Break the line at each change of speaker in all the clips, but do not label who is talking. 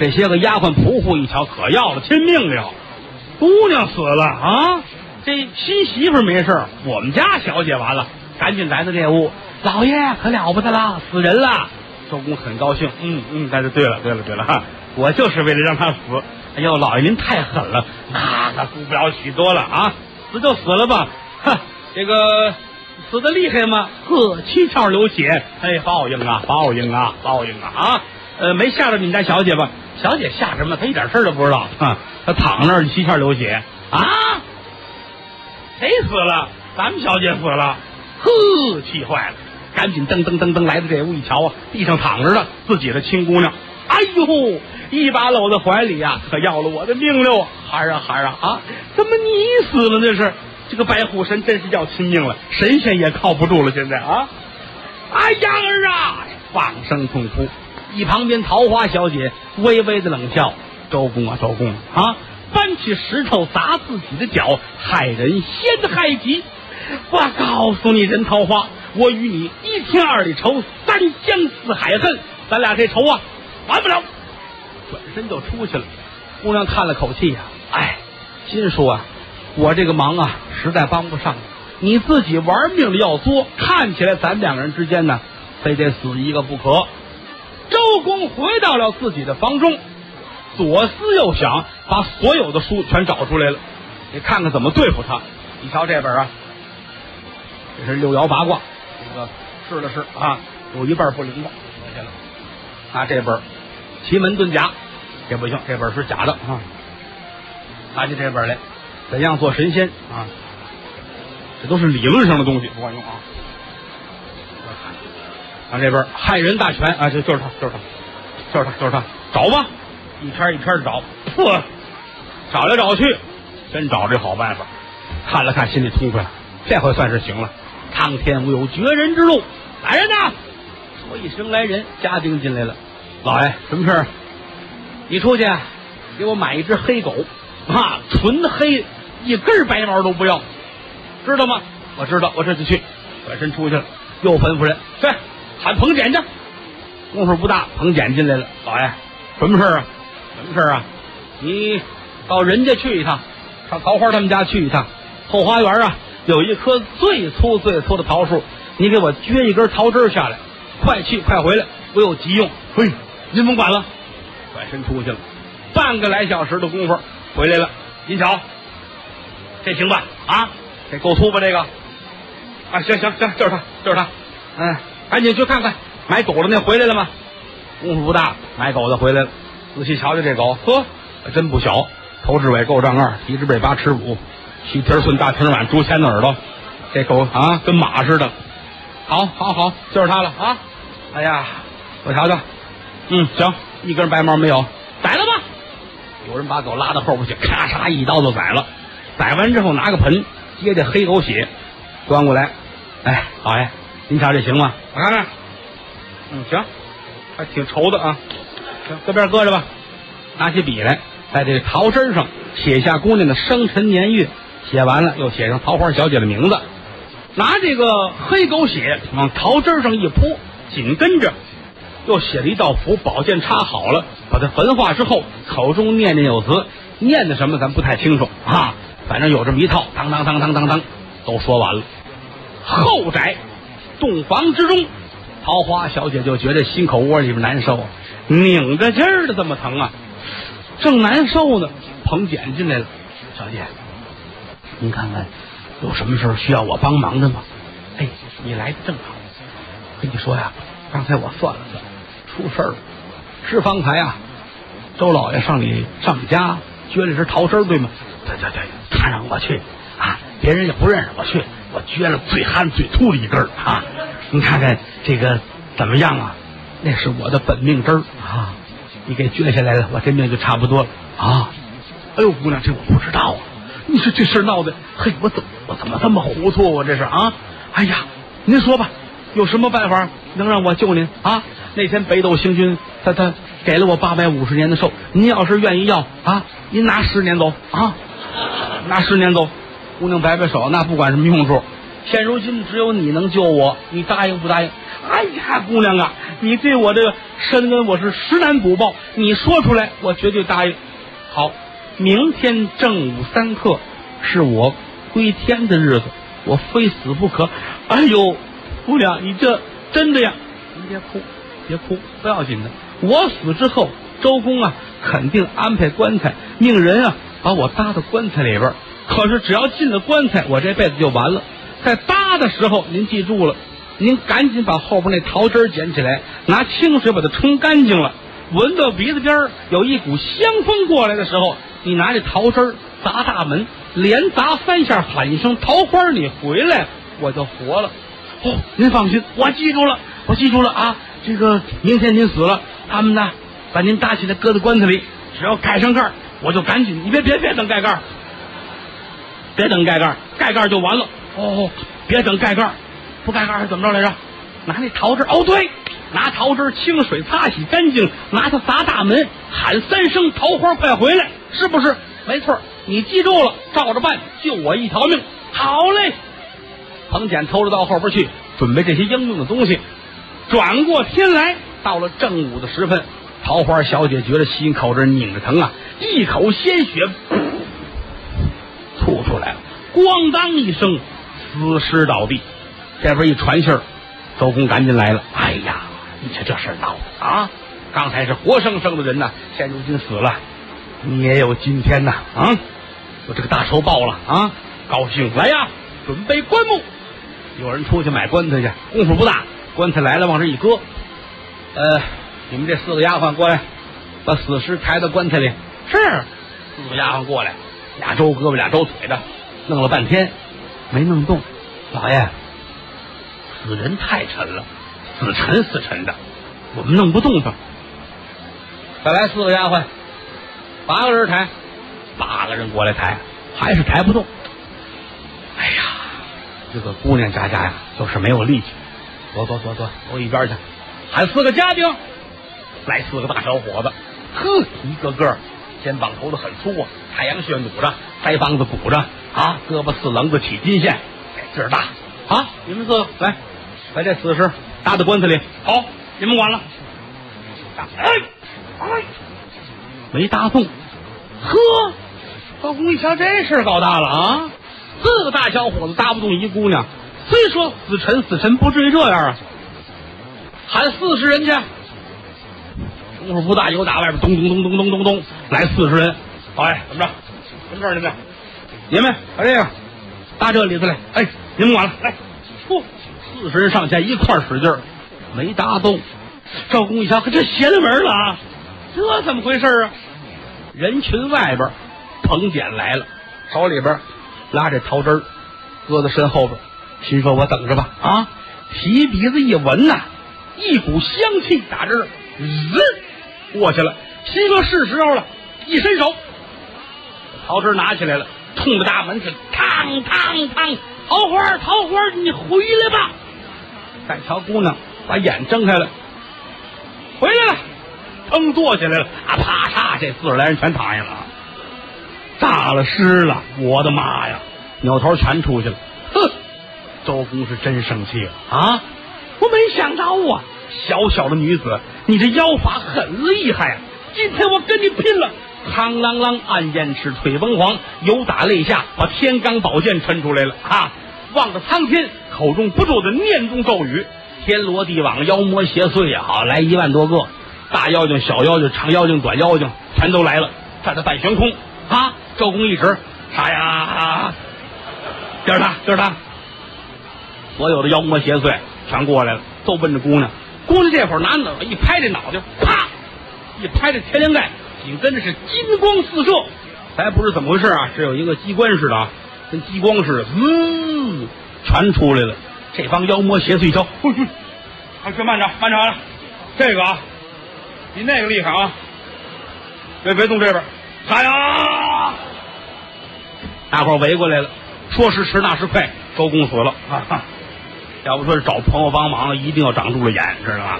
这些个丫鬟仆妇一瞧，可要了亲命了，姑娘死了啊！这新媳妇没事我们家小姐完了，赶紧来到这屋，老爷可了不得了，死人了。周公很高兴，嗯嗯，那就对了，对了，对了哈，我就是为了让他死。哎呦，老爷您太狠了，那可顾不了许多了啊，死就死了吧，哼，这个死的厉害吗？呵，七窍流血，哎，报应啊，报应啊，报应啊啊！呃，没吓着你们家小姐吧？小姐吓什么？她一点事儿都不知道，啊，她躺那儿七窍流血啊！谁死了？咱们小姐死了，呵，气坏了。赶紧噔噔噔噔来到这屋一瞧啊，地上躺着的自己的亲姑娘，哎呦，一把搂在怀里呀，可要了我的命了！孩儿啊孩儿啊啊，怎么你死了？这是这个白虎神真是要亲命了，神仙也靠不住了，现在啊！哎呀儿啊，放声痛哭。一旁边桃花小姐微微的冷笑：“周公啊周公啊，搬起石头砸自己的脚，害人先害己。我告诉你，任桃花。”我与你一天二里仇，三江四海恨，咱俩这仇啊，完不了。转身就出去了。姑娘叹了口气呀，哎，心说啊，我这个忙啊，实在帮不上你。你自己玩命的要作，看起来咱两个人之间呢，非得死一个不可。周公回到了自己的房中，左思右想，把所有的书全找出来了，你看看怎么对付他。你瞧这本啊，这是六爻八卦。这个试了试啊，有一半不灵光，下了。拿这本《奇门遁甲》，这不行，这本是假的啊。拿起这本来，怎样做神仙啊？这都是理论上的东西，不管用啊。拿这边《害人大全》啊，就就是他，就是他，就是他，就是他，找吧，一篇一篇的找，嚯，找来找去，真找这好办法。看了看，心里痛快了，这回算是行了。苍天无有绝人之路，来人呐！说一声来人，家丁进来了。老爷，什么事儿？你出去给我买一只黑狗，啊，纯黑，一根白毛都不要，知道吗？我知道，我这就去。转身出去了，又吩咐人去喊彭简去。功夫不大，彭简进来了。老爷，什么事儿啊？什么事儿啊？你到人家去一趟，上桃花他们家去一趟，后花园啊。有一棵最粗最粗的桃树，你给我撅一根桃枝下来，快去快回来，我有急用。嘿，您甭管了，转身出去了。半个来小时的功夫回来了，您瞧，这行吧？啊，这够粗吧？这个啊，行行行，就是他，就是他。嗯，赶紧去看看，买狗的那回来了吗？功夫不大，买狗的回来了。仔细瞧瞧这狗，呵，真不小，头至尾够丈二，蹄至背八尺五。细蹄顺大蹄碗，竹签子耳朵，这狗啊，跟马似的。好，好，好，就是它了啊！哎呀，我瞧瞧，嗯，行，一根白毛没有，宰了吧。有人把狗拉到后边去，咔嚓一刀就宰了。宰完之后，拿个盆接这黑狗血，端过来。哎，老爷，您瞧这行吗？我看看。嗯，行，还挺稠的啊。行，搁边搁着吧。拿起笔来，在这个桃枝上写下姑娘的生辰年月。写完了，又写上桃花小姐的名字，拿这个黑狗血往桃枝上一泼，紧跟着又写了一道符，宝剑插好了，把它焚化之后，口中念念有词，念的什么咱不太清楚啊，反正有这么一套，当当当当当当，都说完了。后宅洞房之中，桃花小姐就觉得心口窝里边难受，拧着劲儿的这么疼啊，正难受呢，彭简进来了，小姐。您看看，有什么事需要我帮忙的吗？哎，你来的正好。跟你说呀，刚才我算了算，出事儿了。是方才啊，周老爷上你上你家撅了只桃枝，对吗？对对对，他让我去啊，别人也不认识我去，我撅了最憨最粗的一根啊。你看看这个怎么样啊？那是我的本命枝啊，你给撅下来了，我这命就差不多了啊。哎呦，姑娘，这我不知道啊。你说这事闹的，嘿，我怎我怎么这么糊涂？我这是啊！哎呀，您说吧，有什么办法能让我救您啊？那天北斗星君他他给了我八百五十年的寿，您要是愿意要啊，您拿十年走啊，拿十年走。姑娘摆摆手，那不管什么用处，现如今只有你能救我，你答应不答应？哎呀，姑娘啊，你对我这个深恩我是实难补报，你说出来，我绝对答应。好，明天正午三刻是我归天的日子，我非死不可。哎呦，姑娘，你这真的呀？你别哭，别哭，不要紧的。我死之后，周公啊，肯定安排棺材，命人啊把我搭到棺材里边。可是只要进了棺材，我这辈子就完了。在搭的时候，您记住了，您赶紧把后边那桃汁捡起来，拿清水把它冲干净了。闻到鼻子边有一股香风过来的时候，你拿这桃汁砸大门，连砸三下，喊一声“桃花”，你回来，我就活了。哦，您放心，我记住了，我记住了啊。这个明天您死了，他们呢把您搭起来，搁在棺材里，只要盖上盖我就赶紧。你别别别等盖盖别等盖盖盖盖就完了。哦，别等盖盖不盖盖是怎么着来着？拿那桃汁哦，对，拿桃汁清水擦洗干净，拿它砸大门，喊三声“桃花快回来”，是不是？没错，你记住了，照着办，救我一条命。好嘞，彭简偷着到后边去准备这些应用的东西。转过天来，到了正午的时分，桃花小姐觉得心口这拧着疼啊，一口鲜血咣当一声。死尸倒地，这边一传信儿，周公赶紧来了。哎呀，你瞧这事闹的啊！刚才是活生生的人呐，现如今死了，你也有今天呐啊！我这个大仇报了啊！高兴来呀，准备棺木。有人出去买棺材去，功夫不大，棺材来了往这一搁。呃，你们这四个丫鬟过来，把死尸抬到棺材里。是，四个丫鬟过来，俩周胳膊俩周腿的，弄了半天。没弄动，老爷，死人太沉了，死沉死沉的，我们弄不动他。再来四个丫鬟，八个人抬，八个人过来抬，还是抬不动。哎呀，这个姑娘家家呀，就是没有力气。走走走走，走一边去，喊四个家丁，来四个大小伙子，呵，一个个肩膀头子很粗啊，太阳穴努着，腮帮子鼓着。啊，胳膊四棱子起筋线，劲儿大。啊，你们四个来，把这死尸搭到棺材里。好，你们管了。哎哎，没搭动。呵，高公一瞧，这事儿搞大了啊！四个大小伙子搭不动一姑娘，虽说死沉死沉，不至于这样啊。喊四十人去，功夫不大，有打外边咚咚咚咚咚咚咚来四十人。老爷，怎么着？什么事儿？你们？你们把这个搭这里头来，哎，你们管了，来，嚯，四十人上前一块使劲儿，没搭动。赵公一瞧，可这邪了门了啊！这怎么回事啊？人群外边，彭简来了，手里边拉着桃汁儿，搁在身后边，心说：“我等着吧。”啊，提鼻子一闻呐，一股香气打这儿，滋过去了。心说：“是时候了。”一伸手，桃枝拿起来了。冲着大门去，嘡嘡嘡！桃花，桃花，你回来吧！再瞧姑娘，把眼睁开了，回来了，腾坐起来了，啊啪嚓，这四十来人全躺下了，炸了尸了！我的妈呀，扭头全出去了！哼，周公是真生气了啊！我没想到啊，小小的女子，你这妖法很厉害啊！今天我跟你拼了！嘡啷啷，暗燕翅，腿崩黄，有打肋下，把天罡宝剑抻出来了啊！望着苍天，口中不住的念动咒语，天罗地网，妖魔邪祟也好，来一万多个，大妖精、小妖精、长妖精、短妖精，全都来了，站在半悬空啊！周公一指，啥呀？就是他，就是他！所有的妖魔邪祟全过来了，都奔着姑娘。姑娘这会儿拿脑一拍这脑袋，啪，一拍这天灵盖。紧跟着是金光四射，还不知怎么回事啊？是有一个机关似的啊，跟激光似的，滋，全出来了。这帮妖魔邪祟一瞧，嘿嘿，快去慢着，慢着了。这个啊，比那个厉害啊！别别动这边，加油！大伙围过来了，说时迟，那时快，周公死了啊！要不说是找朋友帮忙，一定要长住了眼，知道吗？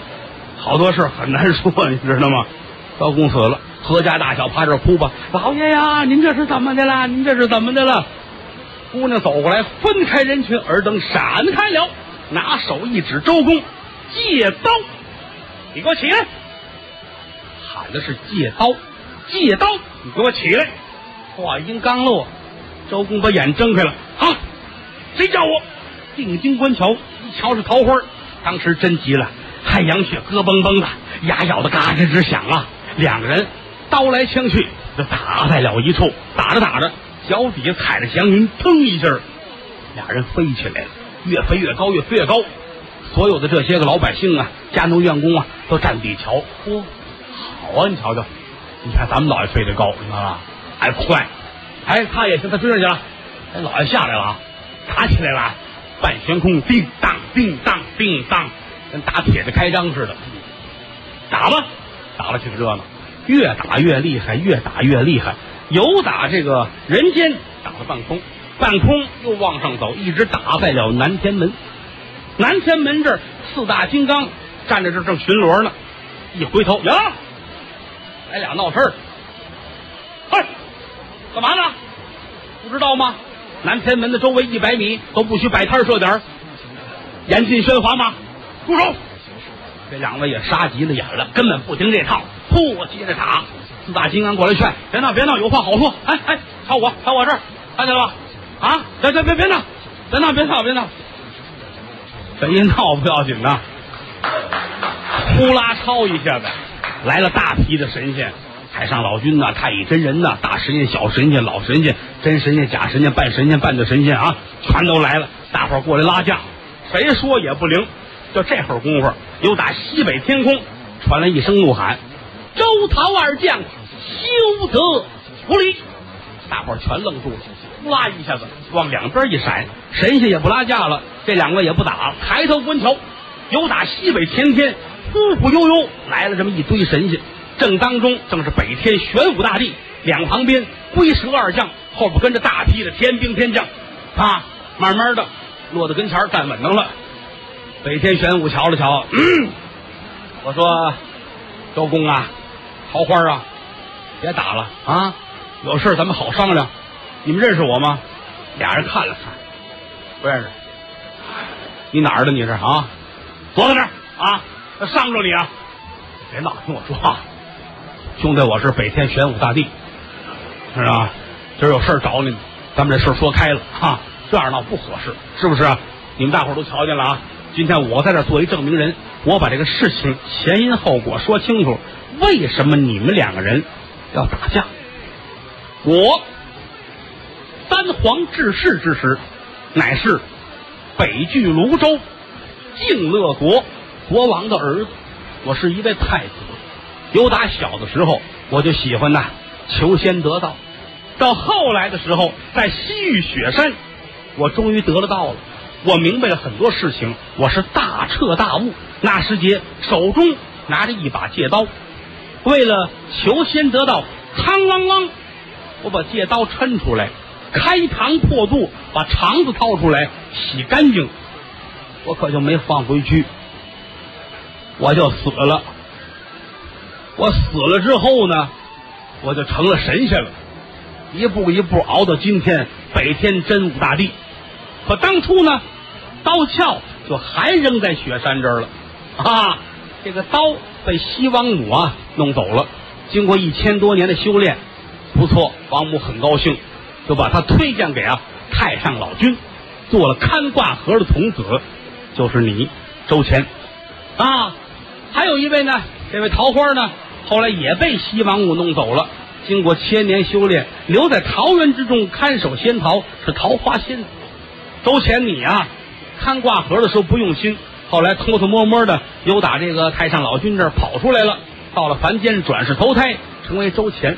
好多事很难说，你知道吗？周公死了。阖家大小趴这哭吧，老爷呀，您这是怎么的了？您这是怎么的了？姑娘走过来，分开人群，耳灯闪开了，拿手一指周公，借刀。你给我起来！喊的是借刀，借刀！你给我起来！话音刚落，周公把眼睁开了啊！谁叫我？定睛观瞧，一瞧是桃花，当时真急了，太阳穴咯嘣嘣的，牙咬的嘎吱吱响啊！两个人刀来枪去，就打在了一处，打着打着，脚底下踩着祥云，腾一下，俩人飞起来了，越飞越高，越飞越高。所有的这些个老百姓啊，家奴员工啊，都站地瞧。嚯，好啊！你瞧瞧，你看咱们老爷飞得高，你看吧，还快。哎，他也行，他追上去了。哎，老爷下来了啊，打起来了，半悬空，叮当，叮当，叮当，跟打铁的开张似的。打吧，打了挺热闹，越打越厉害，越打越厉害。有打这个人间打了半空，半空又往上走，一直打在了南天门。南天门这儿，四大金刚站在这正巡逻呢。一回头，呀，来俩闹事儿。嘿，干嘛呢？不知道吗？南天门的周围一百米都不许摆摊设点，严禁喧哗吗？住手！这两位也杀急了眼了，根本不听这套，呼，接着打。四大金刚过来劝：别闹，别闹，有话好说。哎哎，朝我，朝我这儿，看见了吧？啊，别别别别闹，别闹，别闹，别闹。这一闹不要紧的，呼啦超一下子来了大批的神仙，太上老君呐，太乙真人呐，大神仙、小神仙、老神仙、真神仙、假神仙、半神仙、半的神仙啊，全都来了。大伙儿过来拉架，谁说也不灵。就这会儿功夫，又打西北天空传来一声怒喊：“周陶二将，休得无礼！”大伙儿全愣住了，呼啦一下子往两边一闪，神仙也不拉架了，这两个也不打了，抬头观瞧，有打西北前天，忽忽悠悠来了这么一堆神仙，正当中正是北天玄武大帝，两旁边龟蛇二将，后边跟着大批的天兵天将，啊，慢慢的落到跟前站稳当了。北天玄武瞧了瞧，嗯，我说周公啊，桃花啊，别打了啊，有事咱们好商量。你们认识我吗？俩人看了看，不认识。你哪儿的？你是啊？坐在这儿啊，伤着你啊！别闹，听我说话。兄弟，我是北天玄武大帝，是吧？今儿有事找你，咱们这事说开了哈。这样闹不合适，是不是？你们大伙都瞧见了啊！今天我在这做一证明人，我把这个事情前因后果说清楚。为什么你们两个人要打架？我三皇治世之时，乃是北距泸州敬乐国国王的儿子，我是一位太子。由打小的时候，我就喜欢呐求仙得道。到后来的时候，在西域雪山，我终于得了道了。我明白了很多事情，我是大彻大悟。那时节手中拿着一把戒刀，为了求仙得道，嘡啷啷，我把戒刀抻出来，开膛破肚，把肠子掏出来洗干净，我可就没放回去，我就死了。我死了之后呢，我就成了神仙了，一步一步熬到今天，北天真武大帝。可当初呢，刀鞘就还扔在雪山这儿了，啊，这个刀被西王母啊弄走了。经过一千多年的修炼，不错，王母很高兴，就把他推荐给啊太上老君，做了看挂盒的童子，就是你周乾，啊，还有一位呢，这位桃花呢，后来也被西王母弄走了。经过千年修炼，留在桃园之中看守仙桃，是桃花仙。周乾，你啊，看挂盒的时候不用心，后来偷偷摸摸的又打这个太上老君这儿跑出来了，到了凡间转世投胎，成为周乾。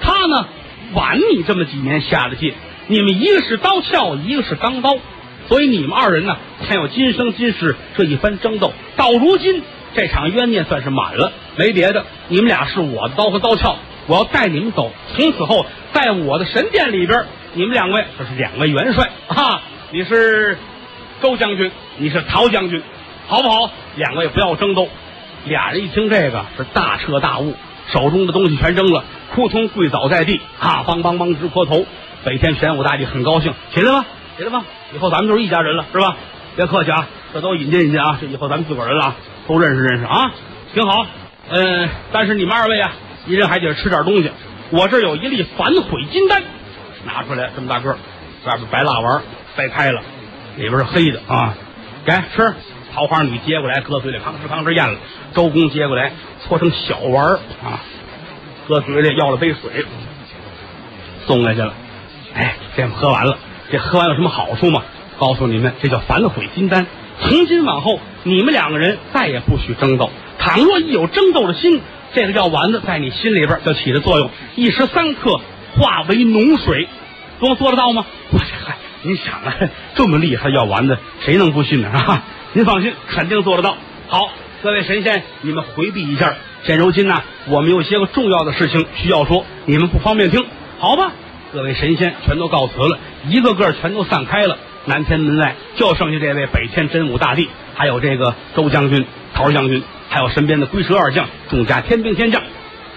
他呢晚你这么几年下了界，你们一个是刀鞘，一个是钢刀，所以你们二人呢才有今生今世这一番争斗。到如今这场冤孽算是满了，没别的，你们俩是我的刀和刀鞘，我要带你们走，从此后在我的神殿里边，你们两位就是两位元帅啊。你是周将军，你是陶将军，好不好？两位不要争斗。俩人一听这个是大彻大悟，手中的东西全扔了，扑通跪倒在地，啊，梆梆梆直磕头。北天玄武大帝很高兴，起来吧，起来吧，以后咱们就是一家人了，是吧？别客气啊，这都引进引进啊，这以后咱们自个儿人了，都认识认识啊。挺好。嗯，但是你们二位啊，一人还得吃点东西。我这有一粒反悔金丹，拿出来这么大个，外边白蜡丸掰开了，里边是黑的啊。给吃，桃花女接过来，搁嘴里吭哧吭哧咽了。周公接过来，搓成小丸儿啊，搁嘴里要了杯水，送来去了。哎，这喝完了，这喝完有什么好处吗？告诉你们，这叫反悔金丹。从今往后，你们两个人再也不许争斗。倘若一有争斗的心，这个药丸子在你心里边就起着作用，一时三刻化为脓水。给我做得到吗？我这嗨，您想啊，这么厉害药丸子，谁能不信呢？啊，您放心，肯定做得到。好，各位神仙，你们回避一下。现如今呢，我们有些个重要的事情需要说，你们不方便听，好吧？各位神仙全都告辞了，一个个全都散开了。南天门外就剩下这位北天真武大帝，还有这个周将军、陶将军，还有身边的龟蛇二将，众家天兵天将。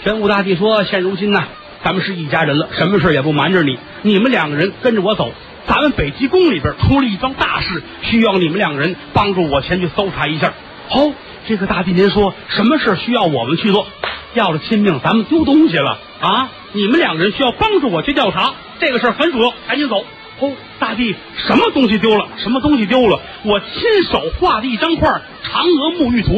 真武大帝说：“现如今呢，咱们是一家人了，什么事也不瞒着你。你们两个人跟着我走，咱们北极宫里边出了一桩大事，需要你们两个人帮助我前去搜查一下。”好，这个大帝您说什么事需要我们去做？要了亲命，咱们丢东西了啊！你们两个人需要帮助我去调查，这个事儿很主要，赶紧走。哦，大帝，什么东西丢了？什么东西丢了？我亲手画的一张画《嫦娥沐浴图》，